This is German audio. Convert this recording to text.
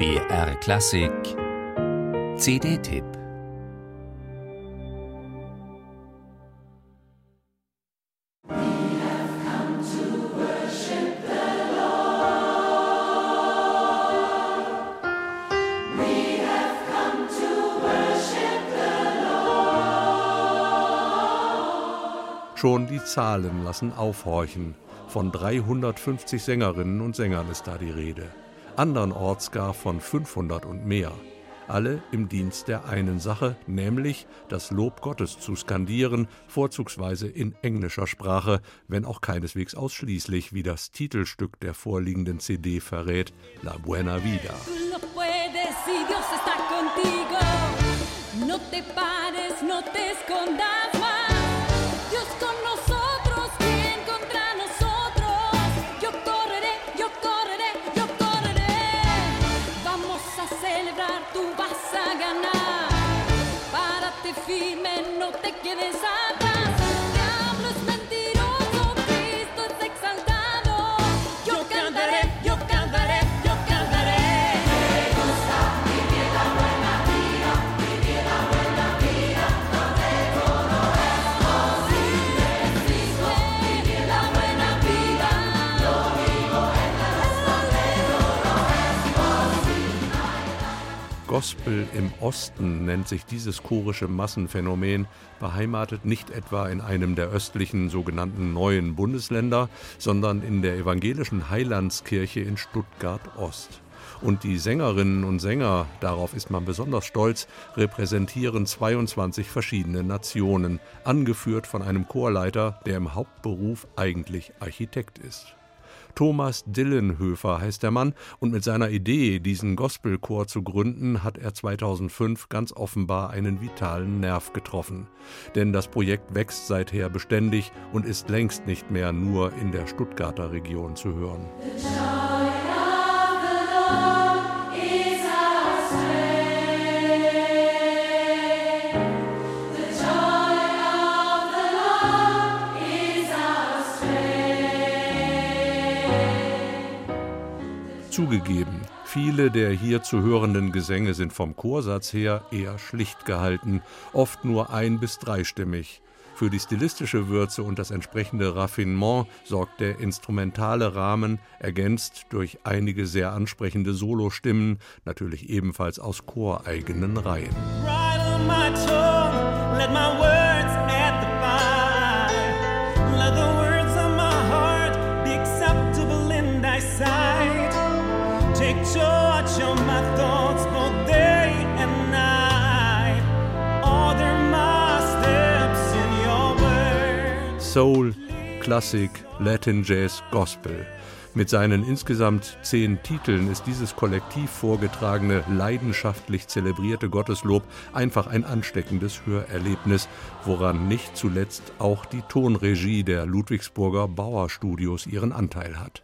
BR Klassik CD-Tipp Schon die Zahlen lassen aufhorchen. Von 350 Sängerinnen und Sängern ist da die Rede. Andernorts gar von 500 und mehr. Alle im Dienst der einen Sache, nämlich das Lob Gottes zu skandieren, vorzugsweise in englischer Sprache, wenn auch keineswegs ausschließlich, wie das Titelstück der vorliegenden CD verrät, La Buena Vida. No te pares, no te escondas Vamos a celebrar, tú vas a ganar. Párate firme, no te quedes atrás. Gospel im Osten nennt sich dieses chorische Massenphänomen, beheimatet nicht etwa in einem der östlichen sogenannten neuen Bundesländer, sondern in der evangelischen Heilandskirche in Stuttgart Ost. Und die Sängerinnen und Sänger, darauf ist man besonders stolz, repräsentieren 22 verschiedene Nationen, angeführt von einem Chorleiter, der im Hauptberuf eigentlich Architekt ist. Thomas Dillenhöfer heißt der Mann und mit seiner Idee, diesen Gospelchor zu gründen, hat er 2005 ganz offenbar einen vitalen Nerv getroffen. Denn das Projekt wächst seither beständig und ist längst nicht mehr nur in der Stuttgarter Region zu hören. Zugegeben, viele der hier zu hörenden Gesänge sind vom Chorsatz her eher schlicht gehalten, oft nur ein- bis dreistimmig. Für die stilistische Würze und das entsprechende Raffinement sorgt der instrumentale Rahmen, ergänzt durch einige sehr ansprechende Solostimmen, natürlich ebenfalls aus choreigenen Reihen. Right Soul, Klassik, Latin Jazz, Gospel. Mit seinen insgesamt zehn Titeln ist dieses kollektiv vorgetragene, leidenschaftlich zelebrierte Gotteslob einfach ein ansteckendes Hörerlebnis, woran nicht zuletzt auch die Tonregie der Ludwigsburger Bauerstudios ihren Anteil hat.